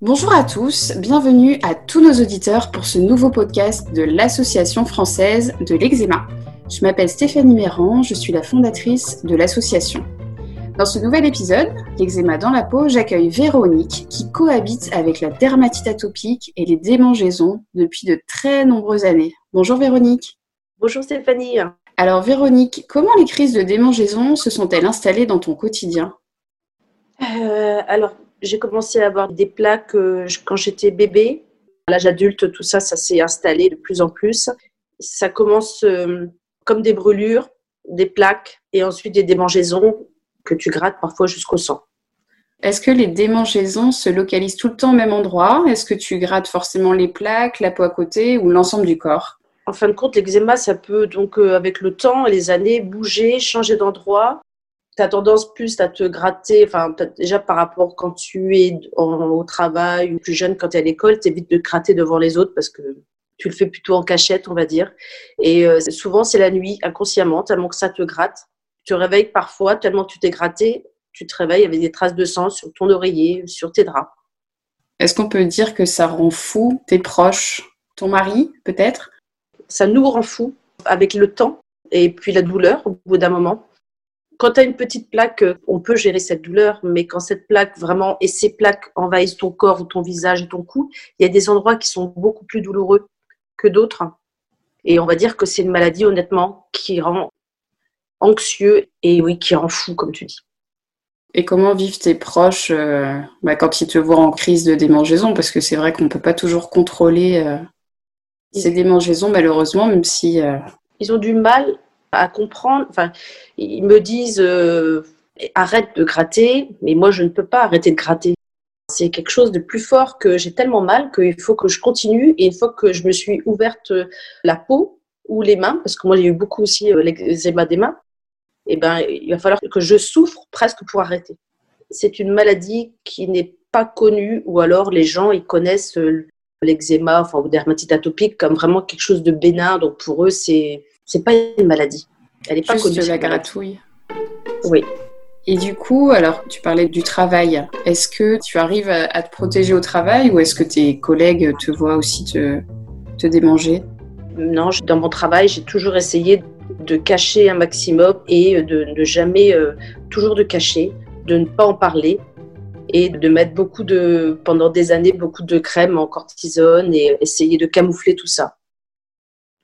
Bonjour à tous, bienvenue à tous nos auditeurs pour ce nouveau podcast de l'Association française de l'eczéma. Je m'appelle Stéphanie Méran, je suis la fondatrice de l'association. Dans ce nouvel épisode, l'eczéma dans la peau, j'accueille Véronique qui cohabite avec la dermatite atopique et les démangeaisons depuis de très nombreuses années. Bonjour Véronique. Bonjour Stéphanie. Alors Véronique, comment les crises de démangeaisons se sont-elles installées dans ton quotidien? Euh, Alors j'ai commencé à avoir des plaques quand j'étais bébé. À l'âge adulte, tout ça, ça s'est installé de plus en plus. Ça commence euh, comme des brûlures, des plaques et ensuite des démangeaisons que tu grattes parfois jusqu'au sang. Est-ce que les démangeaisons se localisent tout le temps au même endroit? Est-ce que tu grattes forcément les plaques, la peau à côté ou l'ensemble du corps? En fin de compte, l'eczéma, ça peut donc euh, avec le temps et les années bouger, changer d'endroit tu as tendance plus à te gratter, enfin, déjà par rapport quand tu es au travail ou plus jeune quand tu es à l'école, tu évites de gratter devant les autres parce que tu le fais plutôt en cachette, on va dire. Et euh, souvent, c'est la nuit, inconsciemment, tellement que ça te gratte. Tu te réveilles parfois, tellement que tu t'es gratté, tu te réveilles avec des traces de sang sur ton oreiller, sur tes draps. Est-ce qu'on peut dire que ça rend fou tes proches, ton mari peut-être? Ça nous rend fou avec le temps et puis la douleur au bout d'un moment. Quand tu as une petite plaque, on peut gérer cette douleur, mais quand cette plaque vraiment et ces plaques envahissent ton corps ou ton visage ton cou, il y a des endroits qui sont beaucoup plus douloureux que d'autres. Et on va dire que c'est une maladie, honnêtement, qui rend anxieux et oui, qui rend fou, comme tu dis. Et comment vivent tes proches euh, bah, quand ils te voient en crise de démangeaison? Parce que c'est vrai qu'on ne peut pas toujours contrôler euh, ces démangeaisons, malheureusement, même si... Ils ont du mal à comprendre. Enfin, ils me disent euh, arrête de gratter, mais moi je ne peux pas arrêter de gratter. C'est quelque chose de plus fort que j'ai tellement mal qu'il faut que je continue et une fois que je me suis ouverte la peau ou les mains, parce que moi j'ai eu beaucoup aussi euh, l'eczéma des mains, et eh ben il va falloir que je souffre presque pour arrêter. C'est une maladie qui n'est pas connue ou alors les gens ils connaissent euh, l'eczéma enfin ou dermatite atopique comme vraiment quelque chose de bénin donc pour eux c'est c'est pas une maladie. Elle est pas connue. la gratouille. Oui. Et du coup, alors tu parlais du travail. Est-ce que tu arrives à, te protéger au travail ou est-ce que tes collègues te voient aussi te, te démanger? Non, dans mon travail, j'ai toujours essayé de cacher un maximum et de ne jamais, euh, toujours de cacher, de ne pas en parler et de mettre beaucoup de, pendant des années, beaucoup de crème en cortisone et essayer de camoufler tout ça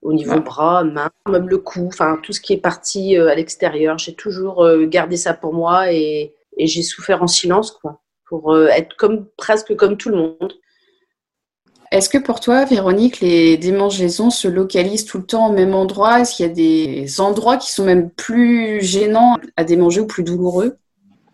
au niveau bras, mains, même le cou, enfin tout ce qui est parti euh, à l'extérieur. J'ai toujours euh, gardé ça pour moi et, j'ai souffert en silence, quoi, pour euh, être comme presque comme tout le monde. Est-ce que pour toi, Véronique, les démangeaisons se localisent tout le temps au même endroit? Est-ce qu'il y a des endroits qui sont même plus gênants à démanger ou plus douloureux?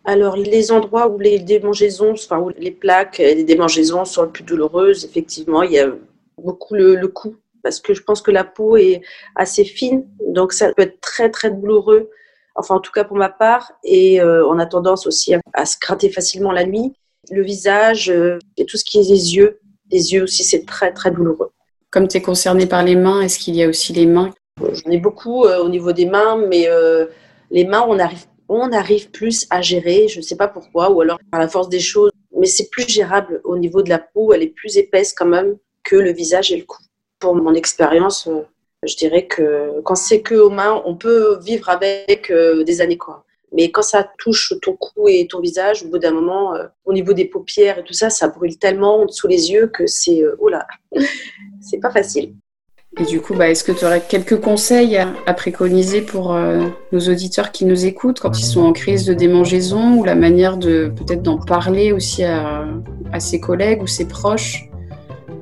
Alors, les endroits où les démangeaisons, enfin, où les plaques et les démangeaisons sont les plus douloureuses, effectivement, il y a beaucoup le, le cou parce que je pense que la peau est assez fine, donc ça peut être très très douloureux. Enfin, en tout cas pour ma part, et euh, on a tendance aussi à, se gratter facilement la nuit. Le visage euh, et tout ce qui est les yeux, les yeux aussi, c'est très très douloureux. Comme tu es concernée par les mains, est-ce qu'il y a aussi les mains? J'en ai beaucoup euh, au niveau des mains, mais les mains, on arrive, on arrive plus à gérer, je ne sais pas pourquoi, ou alors par la force des choses, mais c'est plus gérable au niveau de la peau, elle est plus épaisse quand même que le visage et le cou pour mon expérience, euh, je dirais que quand c'est que aux mains, on peut vivre avec euh, des années quoi. Mais quand ça touche ton cou et ton visage, au bout d'un moment, euh, au niveau des paupières et tout ça, ça brûle tellement sous les yeux que c'est oh là, c'est pas facile. Et du coup, bah, est-ce que tu aurais quelques conseils à, préconiser pour nos auditeurs qui nous écoutent quand ils sont en crise de démangeaison ou la manière de peut-être d'en parler aussi à, à ses collègues ou ses proches?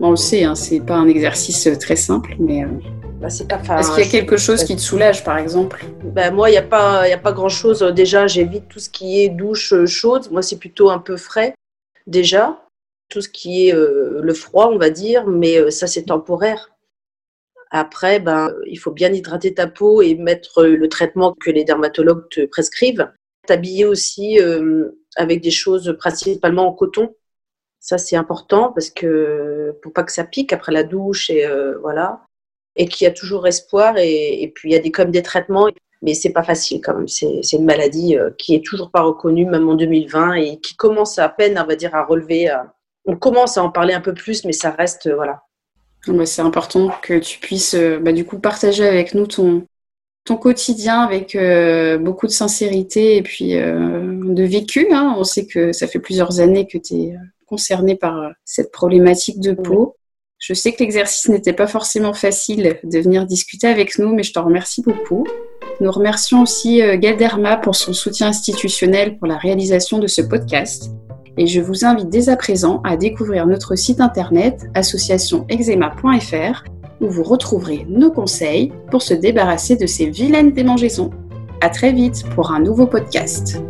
On le sait, hein, c'est pas un exercice euh, très simple, mais. Euh, bah, Est-ce qu'il y a quelque chose qui te soulage, par exemple? Bah, Moi, il n'y a pas, a pas grand-chose. Déjà, j'évite tout ce qui est douche euh, chaude. Moi, c'est plutôt un peu frais, déjà. Tout ce qui est le froid, on va dire, mais ça, c'est temporaire. Après, ben, il faut bien hydrater ta peau et mettre le traitement que les dermatologues te prescrivent. T'habiller aussi avec des choses principalement en coton ça, c'est important parce que pour pas que ça pique après la douche et euh, voilà. Et qu'il y a toujours espoir. Et, puis, il y a des, comme des traitements. mais c'est pas facile quand même. C'est une maladie qui est toujours pas reconnue, même en 2020, et qui commence à peine, on va dire, à relever. on commence à en parler un peu plus, mais ça reste, voilà. Bah, c'est important que tu puisses, bah, du coup, partager avec nous ton, ton quotidien avec beaucoup de sincérité et puis de vécu. Hein. On sait que ça fait plusieurs années que tu es concerné par cette problématique de peau. Je sais que l'exercice n'était pas forcément facile de venir discuter avec nous, mais je t'en remercie beaucoup. Nous remercions aussi euh, Galderma pour son soutien institutionnel pour la réalisation de ce podcast. Et je vous invite dès à présent à découvrir notre site internet associationexema.fr où vous retrouverez nos conseils pour se débarrasser de ces vilaines démangeaisons. À très vite pour un nouveau podcast.